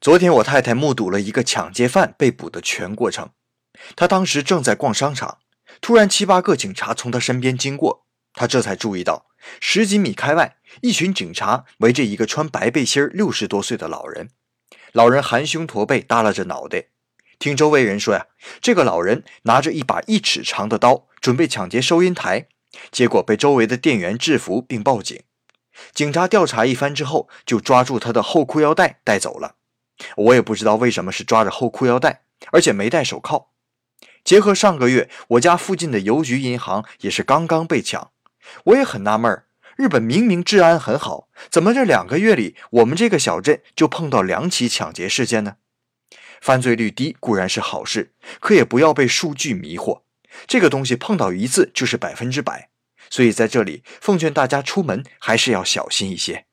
昨天我太太目睹了一个抢劫犯被捕的全过程。她当时正在逛商场，突然七八个警察从她身边经过，她这才注意到十几米开外，一群警察围着一个穿白背心、六十多岁的老人。老人含胸驼背，耷拉着脑袋。听周围人说呀，这个老人拿着一把一尺长的刀，准备抢劫收银台，结果被周围的店员制服并报警。警察调查一番之后，就抓住他的后裤腰带带走了。我也不知道为什么是抓着后裤腰带，而且没戴手铐。结合上个月我家附近的邮局银行也是刚刚被抢，我也很纳闷儿。日本明明治安很好，怎么这两个月里我们这个小镇就碰到两起抢劫事件呢？犯罪率低固然是好事，可也不要被数据迷惑。这个东西碰到一次就是百分之百，所以在这里奉劝大家出门还是要小心一些。